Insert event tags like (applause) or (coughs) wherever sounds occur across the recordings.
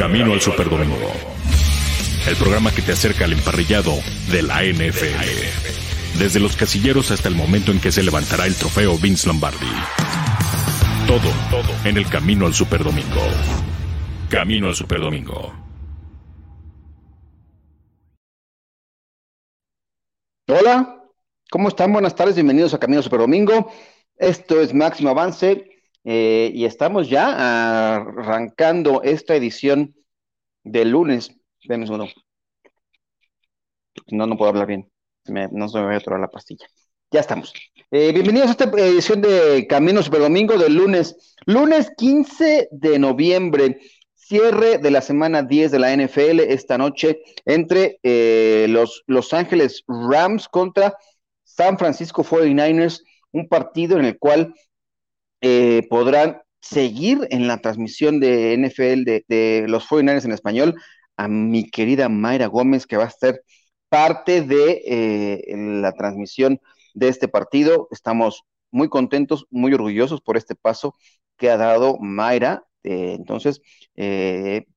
Camino al Superdomingo. El programa que te acerca al emparrillado de la NFL. Desde los casilleros hasta el momento en que se levantará el trofeo Vince Lombardi. Todo, todo en el Camino al Superdomingo. Camino al Superdomingo. Hola, ¿cómo están? Buenas tardes, bienvenidos a Camino Superdomingo. Esto es Máximo Avance eh, y estamos ya arrancando esta edición del lunes. Uno. No, no puedo hablar bien. no se me voy a atorar la pastilla. Ya estamos. Eh, bienvenidos a esta edición de Camino Superdomingo del lunes. Lunes 15 de noviembre. Cierre de la semana 10 de la NFL esta noche entre eh, los Los Ángeles Rams contra San Francisco 49ers, un partido en el cual eh, podrán seguir en la transmisión de NFL de, los 49ers en español a mi querida Mayra Gómez, que va a ser parte de eh, la transmisión de este partido. Estamos muy contentos, muy orgullosos por este paso que ha dado Mayra. Eh, entonces,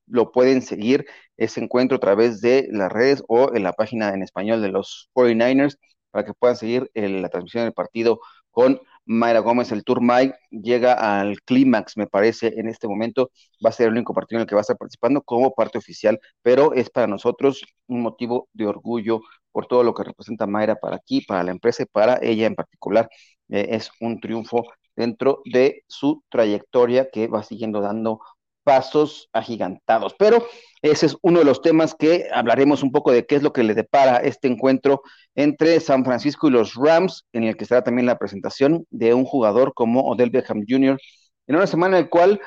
lo pueden seguir ese encuentro a través de las redes o en la página en español de los 49ers para que puedan seguir la transmisión del partido con Mayra Gómez, el Tour Mike llega al clímax, me parece, en este momento. Va a ser el único partido en el que va a estar participando como parte oficial, pero es para nosotros un motivo de orgullo por todo lo que representa Mayra para aquí, para la empresa y para ella en particular. Eh, es un triunfo dentro de su trayectoria que va siguiendo dando pasos agigantados. Pero ese es uno de los temas que hablaremos un poco de qué es lo que le depara este encuentro entre San Francisco y los Rams, en el que estará también la presentación de un jugador como Odell Beckham Jr., en una semana en la cual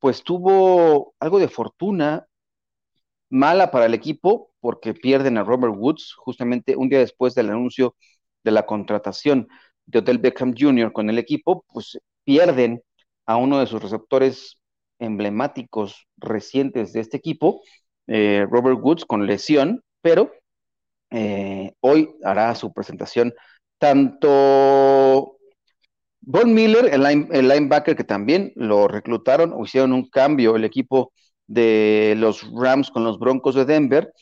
pues tuvo algo de fortuna mala para el equipo porque pierden a Robert Woods justamente un día después del anuncio de la contratación de Odell Beckham Jr. con el equipo, pues pierden a uno de sus receptores emblemáticos recientes de este equipo, eh, Robert Woods con lesión, pero eh, hoy hará su presentación tanto Von Miller, el, linebacker que también lo reclutaron o hicieron un cambio el equipo de los Rams con los Broncos de Denver,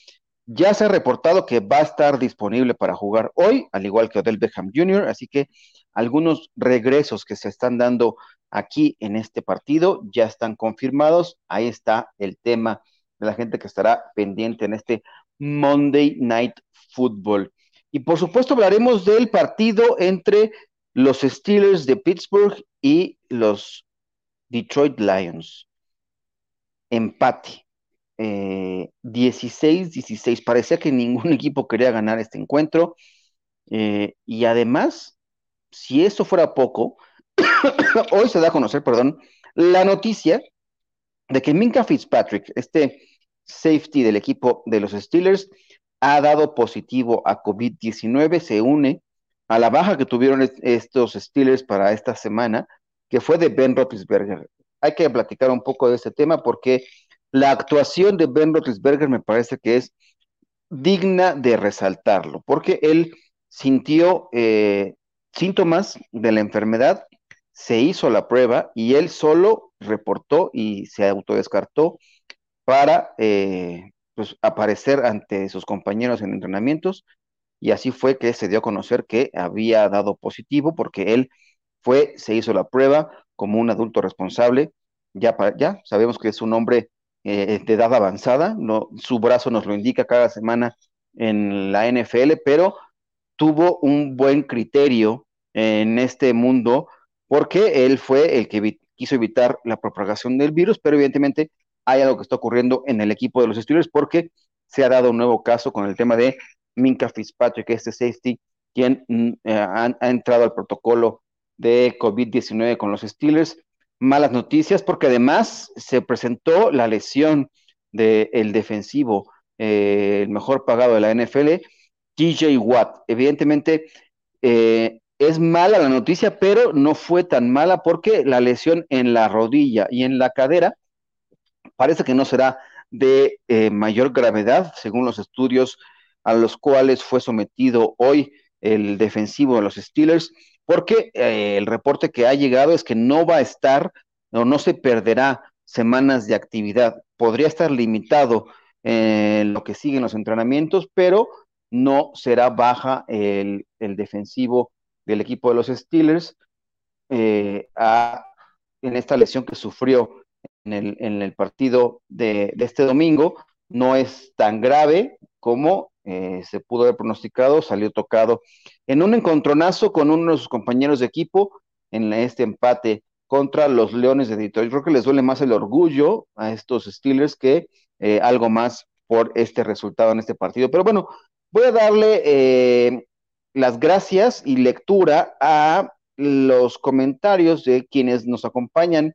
ya se ha reportado que va a estar disponible para jugar hoy, al igual que Odell Beckham Jr., así que algunos regresos que se están dando aquí en este partido ya están confirmados. Ahí está el tema de la gente que estará pendiente en este Monday Night Football. Y por supuesto hablaremos del partido entre los Steelers de Pittsburgh y los Detroit Lions. Empate. 16-16. Eh, Parecía que ningún (laughs) equipo quería ganar este encuentro. Eh, y además, si eso fuera poco, (coughs) hoy se da a conocer, perdón, la noticia de que Minka Fitzpatrick, este safety del equipo de los Steelers, ha dado positivo a COVID-19, se une a la baja que tuvieron estos Steelers para esta semana, que fue de Ben Roethlisberger. Hay que platicar un poco de este tema porque la actuación de Ben Roethlisberger me parece que es digna de resaltarlo, porque él sintió eh, síntomas de la enfermedad, se hizo la prueba y él solo reportó y se autodescartó para eh, pues, aparecer ante sus compañeros en entrenamientos. Y así fue que se dio a conocer que había dado positivo porque él fue, se hizo la prueba como un adulto responsable, ya, ya sabemos que es un hombre eh, de edad avanzada, no, su brazo nos lo indica cada semana en la NFL, pero tuvo un buen criterio en este mundo porque él fue el que quiso evitar la propagación del virus, pero evidentemente hay algo que está ocurriendo en el equipo de los Steelers porque se ha dado un nuevo caso con el tema de Minka Fitzpatrick, este safety, quien mm, eh, ha, entrado al protocolo de COVID-19 con los Steelers. Malas noticias porque además se presentó la lesión del defensivo, eh, el mejor pagado de la NFL, TJ Watt. Evidentemente, eh, es mala la noticia, pero no fue tan mala porque la lesión en la rodilla y en la cadera parece que no será de eh, mayor gravedad, según los estudios a los cuales fue sometido hoy el defensivo de los Steelers, porque eh, el reporte que ha llegado es que no va a estar o no se perderá semanas de actividad. podría estar limitado en lo que siguen los entrenamientos, pero no será baja el, defensivo del equipo de los Steelers eh, en esta lesión que sufrió en el, partido de, este domingo. No es tan grave como eh, se pudo haber pronosticado, salió tocado en un encontronazo con uno de sus compañeros de equipo en este empate contra los Leones de Detroit. Creo que les duele más el orgullo a estos Steelers que eh, algo más por este resultado en este partido. Pero bueno, voy a darle eh, las gracias y lectura a los comentarios de quienes nos acompañan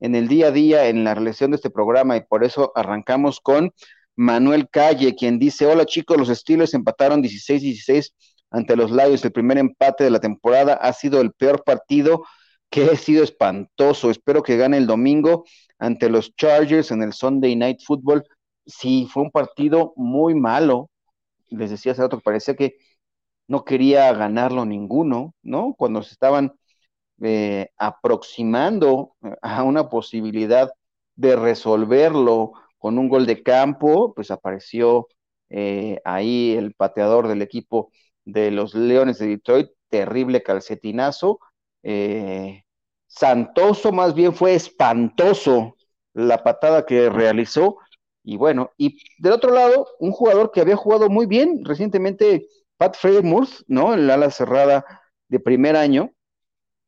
en el día a día en la realización de este programa y por eso arrancamos con Manuel Calle, quien dice, hola chicos, los Steelers empataron 16-16 ante los Lions. El primer empate de la temporada ha sido el peor partido que ha sido espantoso. Espero que gane el domingo ante los Chargers en el Sunday Night Football. Sí, fue un partido muy malo. Les decía hace rato que parecía que no quería ganarlo ninguno, ¿no? Cuando se estaban eh, aproximando a una posibilidad de resolverlo con un gol de campo, pues apareció eh, ahí el pateador del equipo de los Leones de Detroit, terrible calcetinazo. Eh, Santoso más bien fue espantoso la patada que realizó. Y bueno, y del otro lado, un jugador que había jugado muy bien recientemente, Pat Freymouth, ¿no? El ala cerrada de primer año,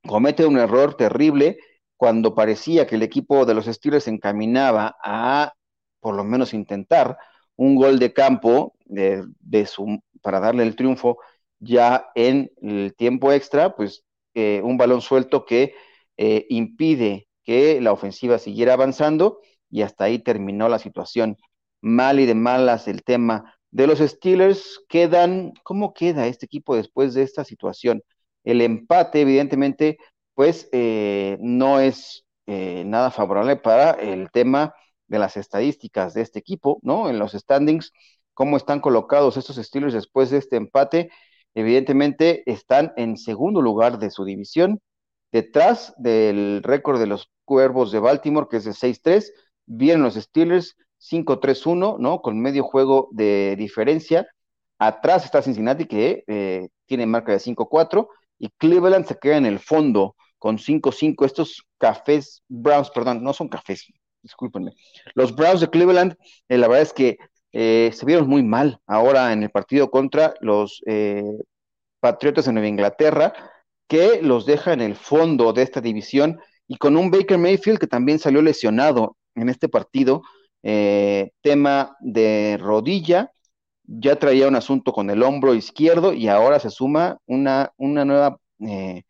comete un error terrible cuando parecía que el equipo de los Steelers se encaminaba a por lo menos intentar un gol de campo de, su, para darle el triunfo ya en el tiempo extra, pues eh, un balón suelto que eh, impide que la ofensiva siguiera avanzando y hasta ahí terminó la situación. Mal y de malas el tema de los Steelers. Quedan, ¿cómo queda este equipo después de esta situación? El empate, evidentemente, pues eh, no es nada favorable para el tema de las estadísticas de este equipo, ¿no? En los standings, cómo están colocados estos Steelers después de este empate, evidentemente están en segundo lugar de su división, detrás del récord de los Cuervos de Baltimore, que es de 6-3, vienen los Steelers 5-3-1, ¿no? Con medio juego de diferencia. Atrás está Cincinnati, que eh, tiene marca de 5-4, y Cleveland se queda en el fondo con 5-5. Estos cafés, Browns, perdón, no son cafés, discúlpenme. Los Browns de Cleveland, eh, la verdad es que eh, se vieron muy mal ahora en el partido contra los Patriotas de Nueva Inglaterra, que los deja en el fondo de esta división y con un Baker Mayfield que también salió lesionado en este partido, tema de rodilla, ya traía un asunto con el hombro izquierdo y ahora se suma una, una nueva, un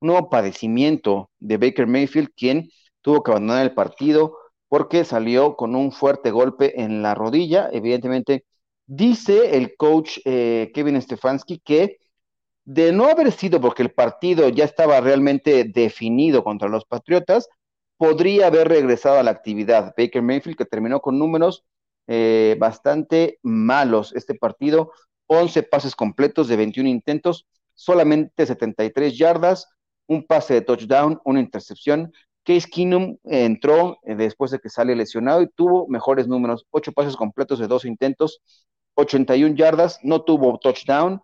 nuevo padecimiento de Baker Mayfield, quien tuvo que abandonar el partido porque salió con un fuerte golpe en la rodilla. Evidentemente, dice el coach eh, Kevin Stefanski que de no haber sido porque el partido ya estaba realmente definido contra los Patriotas, podría haber regresado a la actividad. Baker Mayfield, que terminó con números eh, bastante malos este partido, 11 pases completos de 21 intentos, solamente 73 yardas, un pase de touchdown, una intercepción, Case Keenum entró eh, después de que sale lesionado y tuvo mejores números, ocho pases completos de dos intentos, 81 yardas, no tuvo touchdown,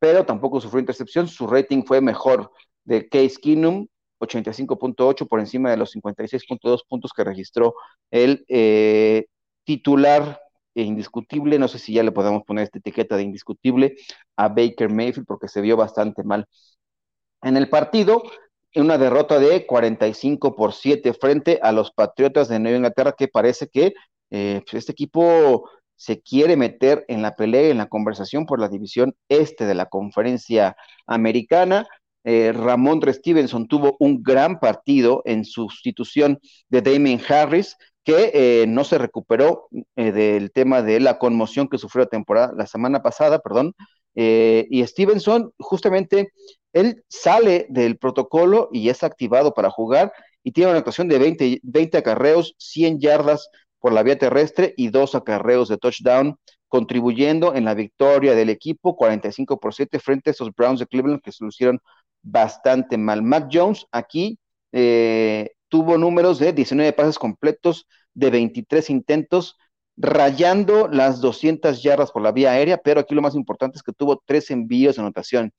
pero tampoco sufrió intercepción, su rating fue mejor de Case Keenum, 85.8 por encima de los 56.2 puntos que registró el eh, titular e indiscutible, no sé si ya le podemos poner esta etiqueta de indiscutible a Baker Mayfield porque se vio bastante mal. En el partido, una derrota de 45 por 7 frente a los Patriotas de Nueva Inglaterra, que parece que eh, pues, este equipo se quiere meter en la pelea, en la conversación por la división este de la conferencia americana. Eh, Ramón Stevenson tuvo un gran partido en sustitución de Damien Harris, que eh, no se recuperó del tema de la conmoción que sufrió la temporada, la semana pasada, perdón, y Stevenson justamente él sale del protocolo y es activado para jugar y tiene una actuación de 20, 20 acarreos, 100 yardas por la vía terrestre y dos acarreos de touchdown, contribuyendo en la victoria del equipo 45 por 7 frente a esos Browns de Cleveland que se lucieron bastante mal. Mac Jones aquí eh, tuvo números de 19 pases completos de 23 intentos, rayando las 200 yardas por la vía aérea, pero aquí lo más importante es que tuvo tres envíos de anotación.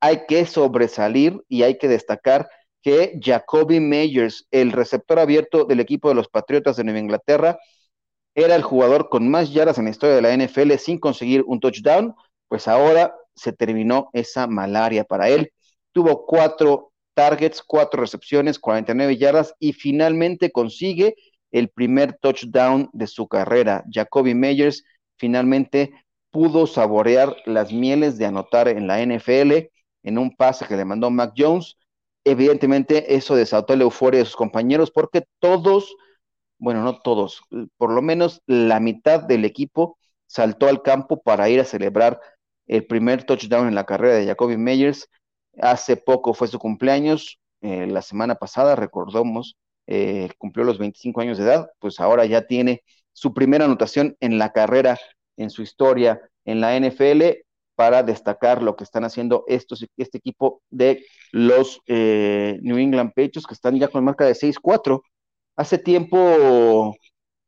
Hay que sobresalir y hay que destacar que Jacoby Meyers, el receptor abierto del equipo de los Patriotas de Nueva Inglaterra, era el jugador con más yardas en la historia de la NFL sin conseguir un touchdown, pues ahora se terminó esa malaria para él. Tuvo cuatro targets, cuatro recepciones, 49 yardas y finalmente consigue el primer touchdown de su carrera. Jacoby Meyers finalmente pudo saborear las mieles de anotar en la NFL en un pase que le mandó Mac Jones. Evidentemente eso desató la euforia de sus compañeros porque todos, bueno, no todos, por lo menos la mitad del equipo saltó al campo para ir a celebrar el primer touchdown en la carrera de Jacoby Meyers. Hace poco fue su cumpleaños, eh, la semana pasada, recordamos, eh, cumplió los 25 años de edad, pues ahora ya tiene su primera anotación en la carrera, en su historia en la NFL, para destacar lo que están haciendo estos, este equipo de los eh, New England Patriots, que están ya con marca de 6-4. Hace tiempo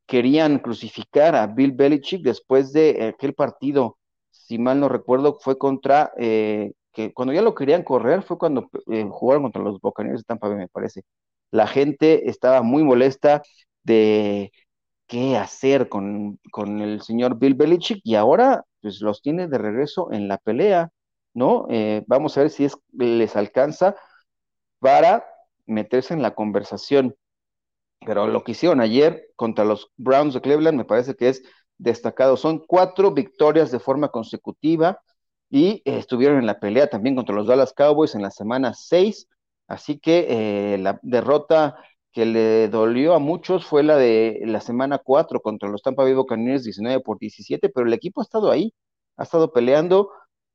querían crucificar a Bill Belichick después de aquel partido, si mal no recuerdo, fue contra, eh, que cuando ya lo querían correr, fue cuando jugaron contra los Buccaneers de Tampa Bay, me parece la gente estaba muy molesta de qué hacer con, el señor Bill Belichick y ahora pues los tiene de regreso en la pelea, ¿no? Eh, vamos a ver si es, les alcanza para meterse en la conversación. Pero lo que hicieron ayer contra los Browns de Cleveland me parece que es destacado. Son cuatro victorias de forma consecutiva y estuvieron en la pelea también contra los Dallas Cowboys en la semana 6 Así que eh, la derrota que le dolió a muchos fue la de la semana 4 contra los Tampa Bay Buccaneers 19 por 17, pero el equipo ha estado ahí, ha estado peleando,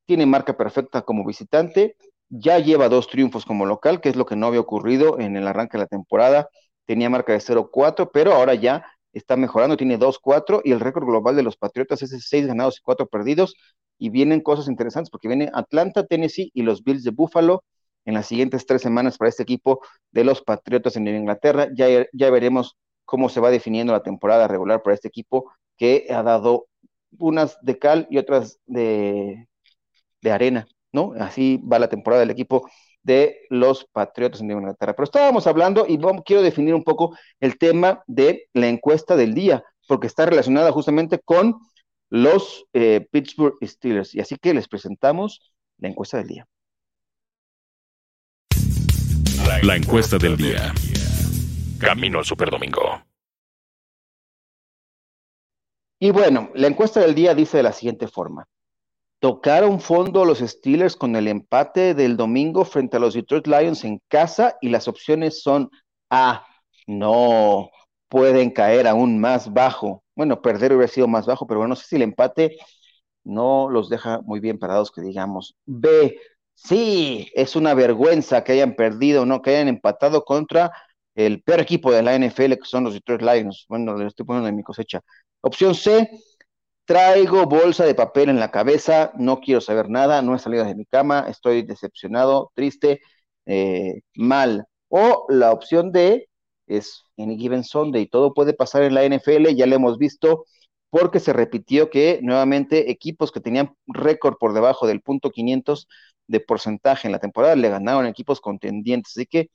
tiene marca perfecta como visitante, ya lleva dos triunfos como local, que es lo que no había ocurrido en el arranque de la temporada, tenía marca de 0-4, pero ahora ya está mejorando, tiene 2-4 y el récord global de los Patriotas es de 6 ganados y 4 perdidos y vienen cosas interesantes porque viene Atlanta, Tennessee y los Bills de Buffalo en las siguientes tres semanas para este equipo de los Patriotas en Inglaterra. Ya, ya veremos cómo se va definiendo la temporada regular para este equipo que ha dado unas de cal y otras de, de arena, ¿no? Así va la temporada del equipo de los Patriotas en Inglaterra. Pero estábamos hablando y quiero definir un poco el tema de la encuesta del día, porque está relacionada justamente con los eh, Pittsburgh Steelers. Y así que les presentamos la encuesta del día. La encuesta del día. Camino al Superdomingo. Y bueno, la encuesta del día dice de la siguiente forma. Tocaron fondo los Steelers con el empate del domingo frente a los Detroit Lions en casa y las opciones son A, no, pueden caer aún más bajo. Bueno, perder hubiera sido más bajo, pero bueno, no sé si el empate no los deja muy bien parados, que digamos. B, Sí, es una vergüenza que hayan perdido, ¿no? Que hayan empatado contra el peor equipo de la NFL, que son los Detroit Lions. Bueno, le estoy poniendo en mi cosecha. Opción C, traigo bolsa de papel en la cabeza, no quiero saber nada, no he salido de mi cama, estoy decepcionado, triste, eh, mal. O la opción D es Any Given Sunday, todo puede pasar en la NFL, ya lo hemos visto, porque se repitió que nuevamente equipos que tenían récord por debajo del punto 500 de porcentaje en la temporada, le ganaron equipos contendientes. Así que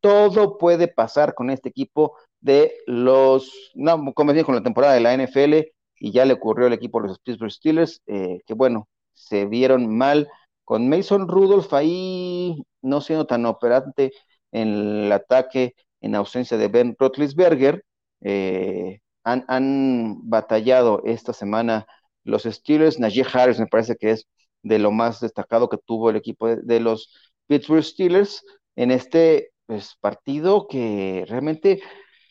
todo puede pasar con este equipo de los, no, como bien con la temporada de la NFL, y ya le ocurrió al equipo de los Pittsburgh Steelers, eh, que bueno, se vieron mal con Mason Rudolph ahí no siendo tan operante en el ataque en ausencia de Ben Roethlisberger, eh, han, han, batallado esta semana los Steelers, Najee Harris me parece que es de lo más destacado que tuvo el equipo de, los Pittsburgh Steelers en este pues, partido que realmente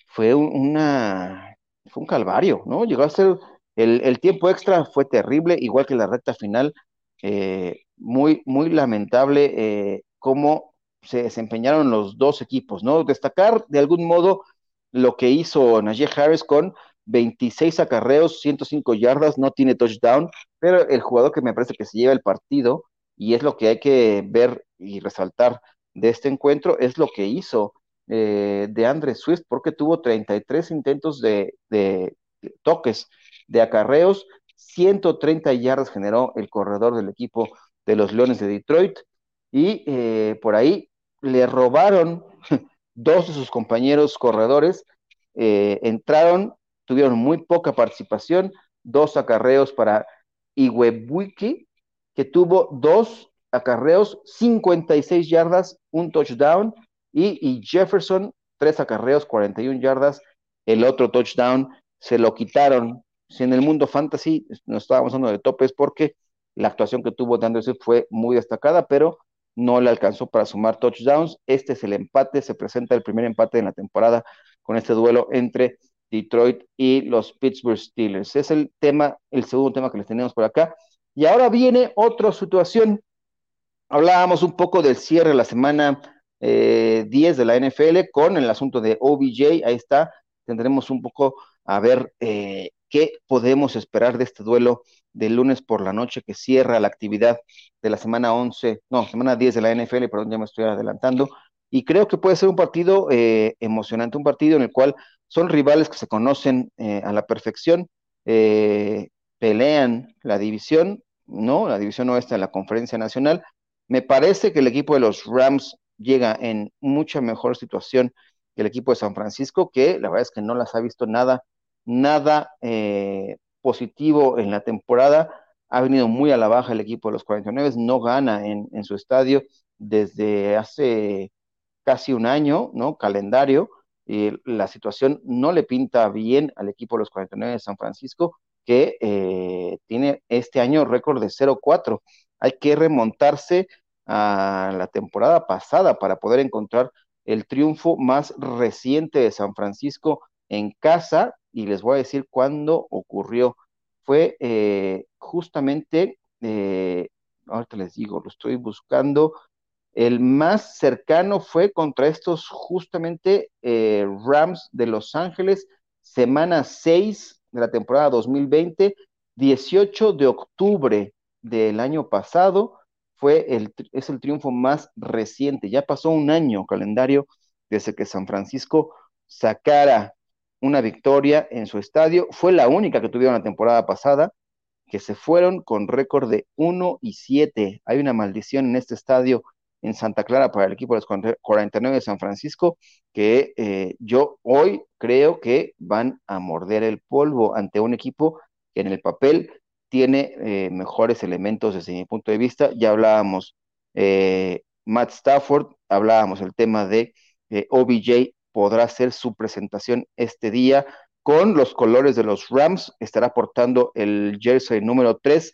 fue una fue un calvario, ¿no? Llegó a ser el, tiempo extra fue terrible, igual que la recta final, eh, muy, muy lamentable eh, cómo se desempeñaron los dos equipos, ¿no? Destacar de algún modo lo que hizo Najee Harris con 26 acarreos, 105 yardas, no tiene touchdown, pero el jugador que me parece que se lleva el partido, y es lo que hay que ver y resaltar de este encuentro, es lo que hizo eh, de Andre Swift porque tuvo 33 intentos de, de, toques, de acarreos, 130 yardas generó el corredor del equipo de los Leones de Detroit y eh, por ahí le robaron (laughs) dos de sus compañeros corredores, eh, entraron, tuvieron muy poca participación, dos acarreos para Iwebuiki, que tuvo dos acarreos, 56 yardas, un touchdown, y, Jefferson, tres acarreos, 41 yardas, el otro touchdown se lo quitaron. Si en el mundo fantasy no estábamos hablando de topes porque la actuación que tuvo de Anderson fue muy destacada, pero no le alcanzó para sumar touchdowns. Este es el empate, se presenta el primer empate en la temporada con este duelo entre Detroit y los Pittsburgh Steelers. Es el tema, el segundo tema que les tenemos por acá. Y ahora viene otra situación. Hablábamos un poco del cierre de la semana 10 eh, de la NFL con el asunto de OBJ. Ahí está. Tendremos un poco a ver eh, qué podemos esperar de este duelo del lunes por la noche que cierra la actividad de la semana 11, no, semana 10 de la NFL, perdón, ya me estoy adelantando. Y creo que puede ser un partido eh, emocionante, un partido en el cual son rivales que se conocen a la perfección, pelean la división, ¿no? La división oeste de la conferencia nacional. Me parece que el equipo de los Rams llega en mucha mejor situación que el equipo de San Francisco, que la verdad es que no las ha visto nada, nada eh, positivo en la temporada. Ha venido muy a la baja el equipo de los 49, no gana en, su estadio desde hace casi un año, ¿no? Calendario. y la situación no le pinta bien al equipo de los 49 de San Francisco, que eh, tiene este año récord de 0-4. Hay que remontarse a la temporada pasada para poder encontrar el triunfo más reciente de San Francisco en casa y les voy a decir cuándo ocurrió. Fue eh, justamente, eh, ahorita les digo, lo estoy buscando, el más cercano fue contra estos justamente eh, Rams de Los Ángeles, semana 6 de la temporada 2020, 18 de octubre del año pasado fue el, es el triunfo más reciente. Ya pasó un año calendario desde que San Francisco sacara una victoria en su estadio. Fue la única que tuvieron la temporada pasada, que se fueron con récord de 1 y 7. Hay una maldición en este estadio en Santa Clara para el equipo de los 49 de San Francisco, que eh, yo hoy creo que van a morder el polvo ante un equipo que en el papel tiene eh, mejores elementos desde mi punto de vista. Ya hablábamos eh, Matt Stafford, hablábamos el tema de OBJ, podrá hacer su presentación este día con los colores de los Rams, estará portando el jersey número 3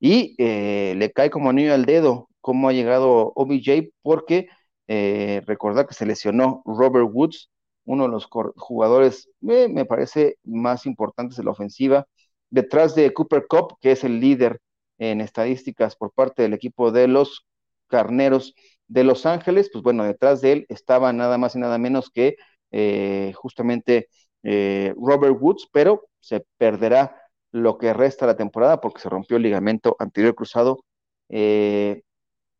y le cae como anillo al dedo. Cómo ha llegado OBJ, porque recordar que se lesionó Robert Woods, uno de los jugadores, me parece, más importantes de la ofensiva, detrás de Cooper Cup, que es el líder en estadísticas por parte del equipo de los Carneros de Los Ángeles, pues bueno, detrás de él estaba nada más y nada menos que eh, justamente eh, Robert Woods, pero se perderá lo que resta la temporada porque se rompió el ligamento anterior cruzado. Eh,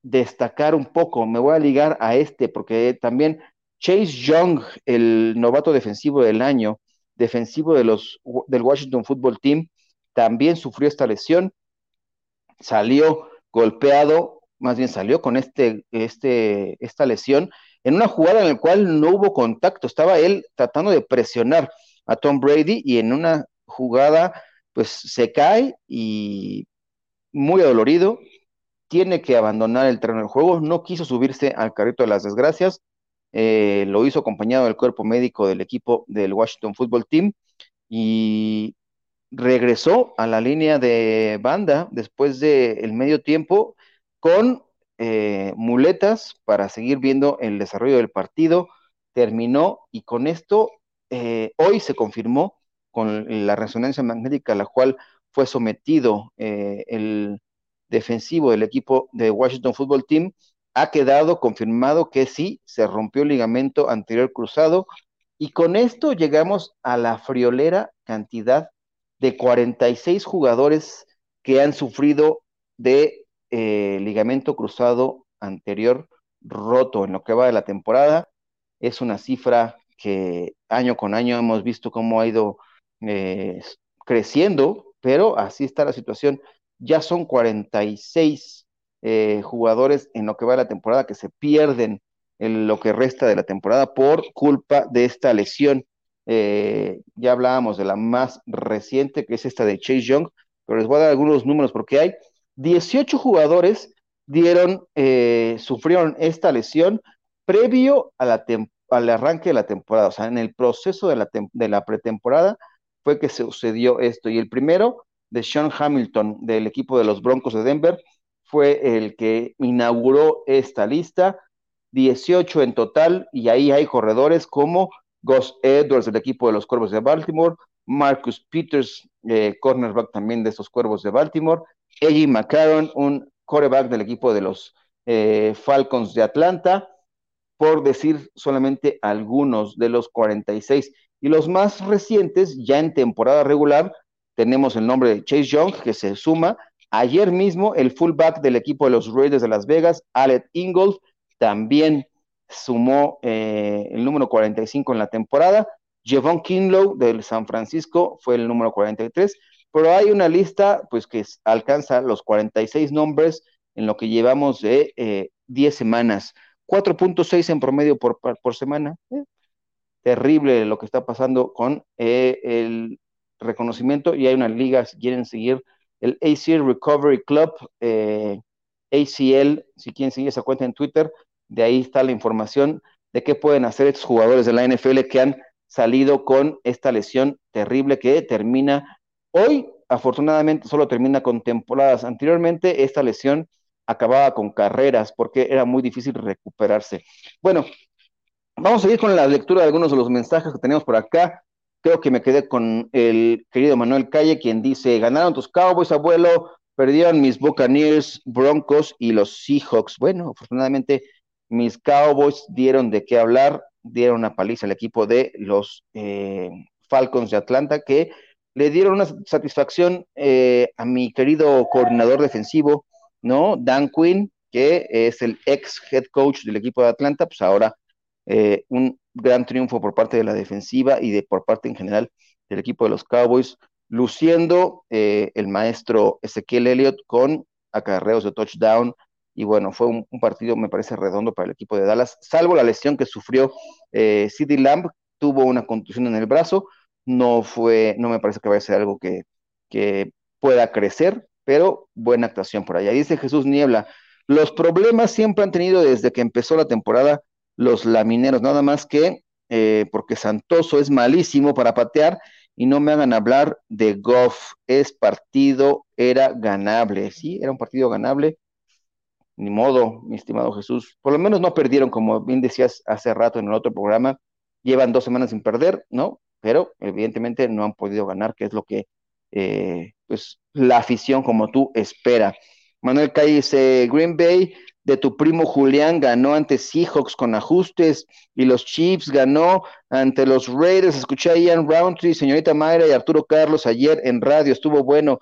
destacar un poco, me voy a ligar a este porque también Chase Young, el novato defensivo del año, defensivo de los, del Washington Football Team, también sufrió esta lesión, salió golpeado, más bien salió con este, este, esta lesión en una jugada en la cual no hubo contacto, estaba él tratando de presionar a Tom Brady y en una jugada pues se cae y muy adolorido, tiene que abandonar el terreno del juego, no quiso subirse al carrito de las desgracias, eh, lo hizo acompañado del cuerpo médico del equipo del Washington Football Team y regresó a la línea de banda después del medio tiempo con eh, muletas para seguir viendo el desarrollo del partido. Terminó y con esto eh, hoy se confirmó con la resonancia magnética a la cual fue sometido eh, el defensivo del equipo de Washington Football Team, ha quedado confirmado que sí, se rompió el ligamento anterior cruzado y con esto llegamos a la friolera cantidad de 46 jugadores que han sufrido de eh, ligamento cruzado anterior roto en lo que va de la temporada. es una cifra que año con año hemos visto cómo ha ido eh, creciendo, pero así está la situación. Ya son 46 eh, jugadores en lo que va de la temporada que se pierden en lo que resta de la temporada por culpa de esta lesión. Eh, ya hablábamos de la más reciente, que es esta de Chase Young, pero les voy a dar algunos números porque hay 18 jugadores dieron, sufrieron esta lesión previo al arranque de la temporada, o sea, en el proceso de la, de la pretemporada fue que sucedió esto. Y el primero, de Sean Hamilton, del equipo de los Broncos de Denver, fue el que inauguró esta lista, 18 en total, y ahí hay corredores como Gus Edwards del equipo de los Cuervos de Baltimore, Marcus Peters, eh, cornerback también de estos Cuervos de Baltimore, Eddie McCarron, un quarterback del equipo de los eh, Falcons de Atlanta, por decir solamente algunos de los 46. Y los más recientes, ya en temporada regular, tenemos el nombre de Chase Young, que se suma. Ayer mismo, el fullback del equipo de los Raiders de Las Vegas, Alec Ingold, también sumó eh, el número 45 en la temporada. Jevon Kinlow del San Francisco fue el número 43, pero hay una lista pues que alcanza los 46 nombres en lo que llevamos de 10 eh, semanas. 4.6 en promedio por, por semana. Eh, terrible lo que está pasando con eh, el reconocimiento y hay una liga, si quieren seguir, el ACL Recovery Club, eh, ACL, si quieren seguir esa cuenta en Twitter, de ahí está la información de qué pueden hacer estos jugadores de la NFL que han salido con esta lesión terrible que termina hoy, afortunadamente solo termina con temporadas. Anteriormente esta lesión acababa con carreras porque era muy difícil recuperarse. Bueno, vamos a ir con la lectura de algunos de los mensajes que tenemos por acá. Creo que me quedé con el querido Manuel Calle, quien dice, ganaron tus Cowboys, abuelo, perdieron mis Buccaneers, Broncos y los Seahawks. Bueno, afortunadamente mis Cowboys dieron de qué hablar, dieron una paliza al equipo de los eh, Falcons de Atlanta, que le dieron una satisfacción eh, a mi querido coordinador defensivo, ¿no? Dan Quinn, que es el ex head coach del equipo de Atlanta, pues ahora eh, un gran triunfo por parte de la defensiva y de por parte en general del equipo de los Cowboys, luciendo eh, el maestro Ezequiel Elliott con acarreos de touchdown. Y bueno, fue un, partido, me parece, redondo para el equipo de Dallas, salvo la lesión que sufrió eh, Lamb, tuvo una contusión en el brazo, no fue, no me parece que vaya a ser algo que, que pueda crecer, pero buena actuación por allá. Dice Jesús Niebla, los problemas siempre han tenido desde que empezó la temporada los lamineros, nada más que eh, porque Santoso es malísimo para patear y no me hagan hablar de Goff, es partido, era ganable, sí, era un partido ganable, ni modo, mi estimado Jesús, por lo menos no perdieron, como bien decías hace rato en el otro programa, llevan dos semanas sin perder, ¿no? Pero evidentemente no han podido ganar, que es lo que eh, pues la afición como tú espera. Manuel Calle dice, Green Bay de tu primo Julián ganó ante Seahawks con ajustes y los Chiefs ganó ante los Raiders. Escuché a Ian Roundtree, señorita Mayra y Arturo Carlos ayer en radio, estuvo bueno.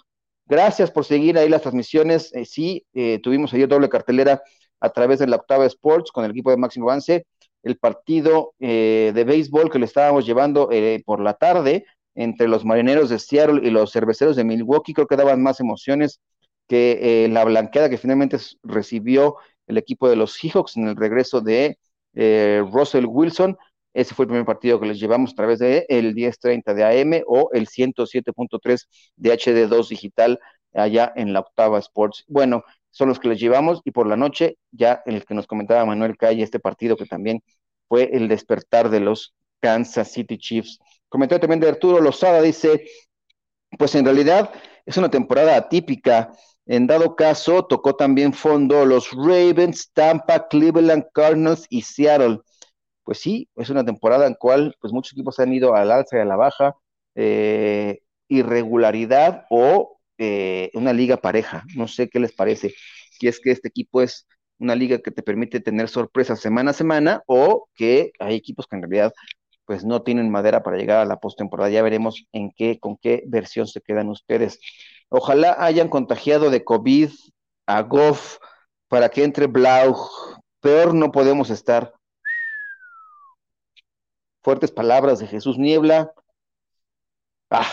Gracias por seguir ahí las transmisiones. Eh, sí, eh, tuvimos ayer doble cartelera a través de la Octava Sports con el equipo de Máximo Avance. El partido de béisbol que le estábamos llevando por la tarde entre los marineros de Seattle y los cerveceros de Milwaukee, creo que daban más emociones que eh, la blanqueada que finalmente recibió el equipo de los Seahawks en el regreso de eh, Russell Wilson. Ese fue el primer partido que les llevamos a través de el 1030 de AM o el 107.3 de HD2 digital allá en la octava Sports. Bueno, son los que les llevamos y por la noche ya el que nos comentaba Manuel Calle, este partido que también fue el despertar de los Kansas City Chiefs Comentario también de Arturo Lozada, dice, pues en realidad es una temporada atípica. En dado caso, tocó también fondo los Ravens, Tampa, Cleveland, Cardinals y Seattle. Pues sí, es una temporada en cual pues muchos equipos han ido al alza y a la baja, eh, irregularidad o eh, una liga pareja. No sé qué les parece. Si es que este equipo es una liga que te permite tener sorpresas semana a semana o que hay equipos que en realidad pues no tienen madera para llegar a la postemporada. Ya veremos en qué, con qué versión se quedan ustedes. Ojalá hayan contagiado de COVID a Goff para que entre Blau. Peor no podemos estar. fuertes palabras de Jesús Niebla. Ah,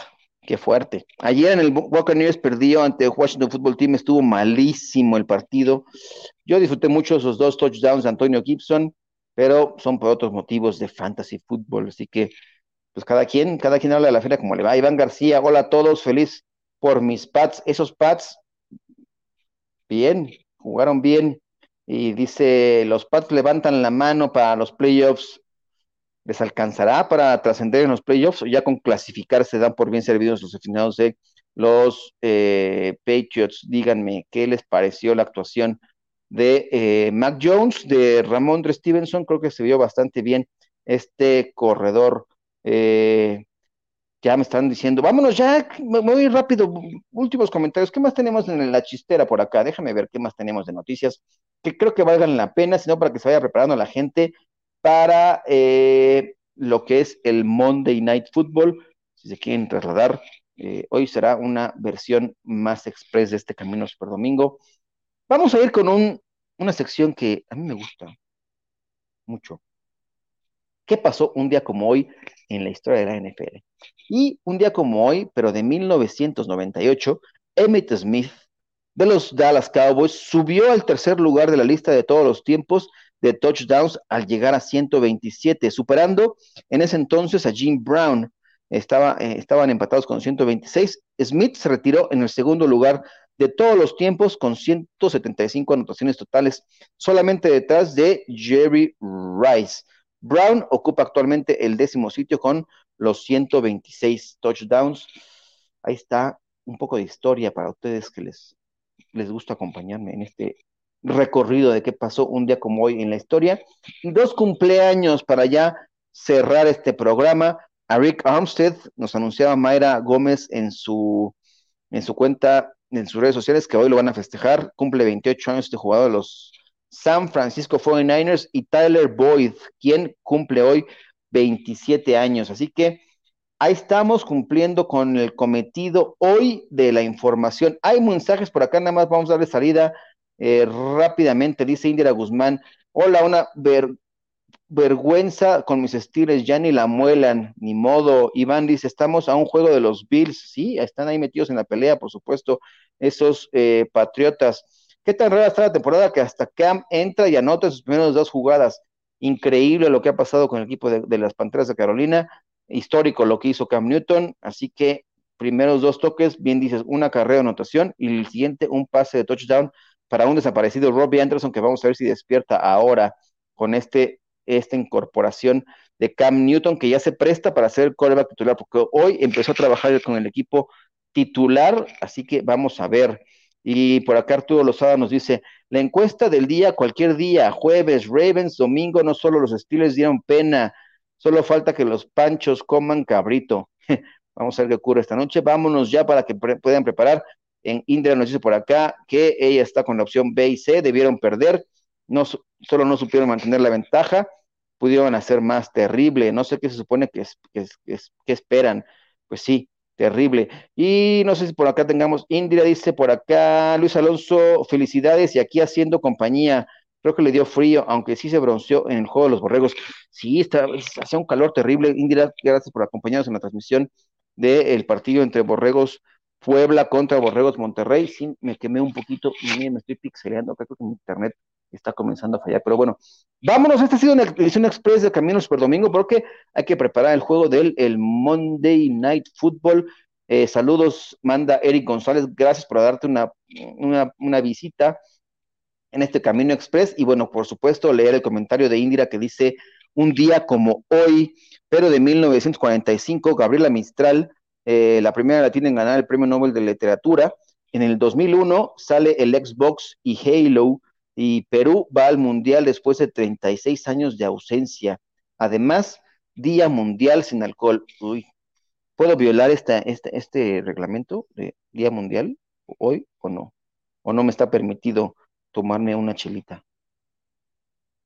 qué fuerte. Ayer en el Buccaneers perdió ante Washington Football Team, estuvo malísimo el partido. Yo disfruté mucho esos dos touchdowns de Antonio Gibson, pero son por otros motivos de fantasy fútbol, así que pues cada quien, cada quien habla de la feria como le va. Iván García, hola a todos, feliz por mis pads. Esos pads, bien, jugaron bien. Y dice, los pads levantan la mano para los playoffs. ¿Les alcanzará para trascender en los playoffs o ya con clasificar se dan por bien servidos los aficionados de los eh, Patriots? Díganme, ¿qué les pareció la actuación de eh, Mac Jones, de Ramondre Stevenson? Creo que se vio bastante bien este corredor. Eh, ya me están diciendo, vámonos ya, muy rápido, últimos comentarios. ¿Qué más tenemos en la chistera por acá? Déjame ver qué más tenemos de noticias que creo que valgan la pena, sino para que se vaya preparando la gente para eh, lo que es el Monday Night Football. Si se quieren trasladar, eh, hoy será una versión más express de este Camino Super Domingo. Vamos a ir con un, una sección que a mí me gusta mucho. ¿Qué pasó un día como hoy en la historia de la NFL? Y un día como hoy, pero de 1998, Emmett Smith de los Dallas Cowboys subió al tercer lugar de la lista de todos los tiempos de touchdowns al llegar a 127, superando en ese entonces a Jim Brown. Estaba, eh, estaban empatados con 126. Smith se retiró en el segundo lugar de todos los tiempos con 175 anotaciones totales, solamente detrás de Jerry Rice. Brown ocupa actualmente el décimo sitio con los 126 touchdowns. Ahí está un poco de historia para ustedes que les, les gusta acompañarme en este recorrido de qué pasó un día como hoy en la historia. Dos cumpleaños para ya cerrar este programa. A Rick Armstead nos anunciaba Mayra Gómez en su, en su cuenta, en sus redes sociales, que hoy lo van a festejar. Cumple 28 años este jugador de los San Francisco 49ers y Tyler Boyd, quien cumple hoy 27 años. Así que ahí estamos cumpliendo con el cometido hoy de la información. Hay mensajes por acá, nada más vamos a darle salida eh, rápidamente. Dice Indira Guzmán, hola, una vergüenza con mis estilos, ya ni la muelan, ni modo. Iván dice, estamos a un juego de los Bills, sí, están ahí metidos en la pelea, por supuesto, esos eh, patriotas. ¿Qué tan rara está la temporada que hasta Cam entra y anota sus primeras dos jugadas? Increíble lo que ha pasado con el equipo de, las Panteras de Carolina. Histórico lo que hizo Cam Newton. Así que primeros dos toques, bien dices, una carrera de anotación y el siguiente un pase de touchdown para un desaparecido Robbie Anderson que vamos a ver si despierta ahora con este, esta incorporación de Cam Newton que ya se presta para ser el quarterback titular porque hoy empezó a trabajar con el equipo titular, así que vamos a ver. Y por acá Arturo Lozada nos dice, la encuesta del día, cualquier día, jueves, Ravens, domingo, no solo los estilos dieron pena, solo falta que los panchos coman cabrito. (laughs) Vamos a ver qué ocurre esta noche. Vámonos ya para que puedan preparar. En Indra nos dice por acá que ella está con la opción B y C, debieron perder, no, solo no supieron mantener la ventaja, pudieron hacer más terrible. No sé qué se supone que, es, que, que esperan. Pues sí, Terrible. Y no sé si por acá tengamos, Indira dice por acá, Luis Alonso, felicidades y aquí haciendo compañía. Creo que le dio frío, aunque sí se bronceó en el juego de los borregos. Sí, está, hacía un calor terrible. Indira, gracias por acompañarnos en la transmisión del partido entre Borregos Puebla contra Borregos Monterrey. Sí, me quemé un poquito y me estoy pixeleando. Creo que mi internet está comenzando a fallar. Pero bueno, vámonos. Esta ha sido una edición express de Camino Super Domingo porque hay que preparar el juego del el Monday Night Football. Eh, saludos, manda Eric González. Gracias por darte una, una, visita en este Camino Express. Y bueno, por supuesto, leer el comentario de Indira que dice: Un día como hoy, pero de 1945, Gabriela Mistral, eh, la primera latina en ganar el Premio Nobel de Literatura. En el 2001 sale el Xbox y Halo y Perú va al Mundial después de 36 años de ausencia. Además, Día Mundial sin alcohol. Uy, ¿puedo violar este, este reglamento de Día Mundial hoy o no? ¿O no me está permitido tomarme una chelita?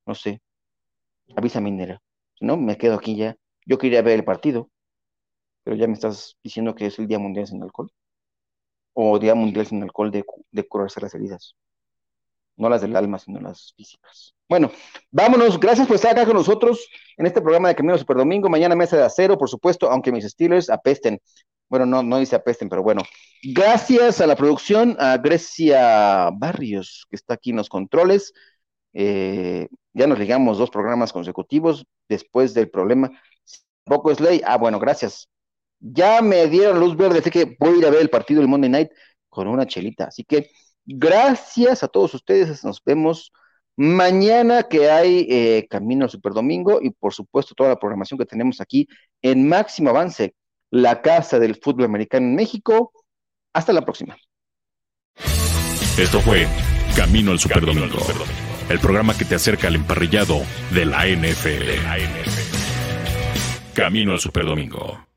No sé. Avísame, Nera. Si no, me quedo aquí ya. Yo quería ver el partido, pero ya me estás diciendo que es el Día Mundial sin alcohol. O Día Mundial sin alcohol de, de curarse las heridas. no las del alma, sino las físicas. Bueno, vámonos. Gracias por estar acá con nosotros en este programa de Camino Super Domingo. Mañana mesa de acero, por supuesto, aunque mis Steelers apesten. Bueno, no, no dice apesten, pero bueno. Gracias a la producción, a Grecia Barrios, que está aquí en los controles. Eh, ya nos ligamos dos programas consecutivos después del problema. Poco es ley. Ah, bueno, gracias. Ya me dieron luz verde, así que voy a ir a ver el partido del Monday Night con una chelita. Así que gracias a todos ustedes. Nos vemos mañana que hay eh, Camino al Super Domingo y por supuesto toda la programación que tenemos aquí en Máximo Avance, la casa del fútbol americano en México. Hasta la próxima. Esto fue Camino al Super Domingo, el programa que te acerca al emparrillado de la NFL. Camino al Super Domingo.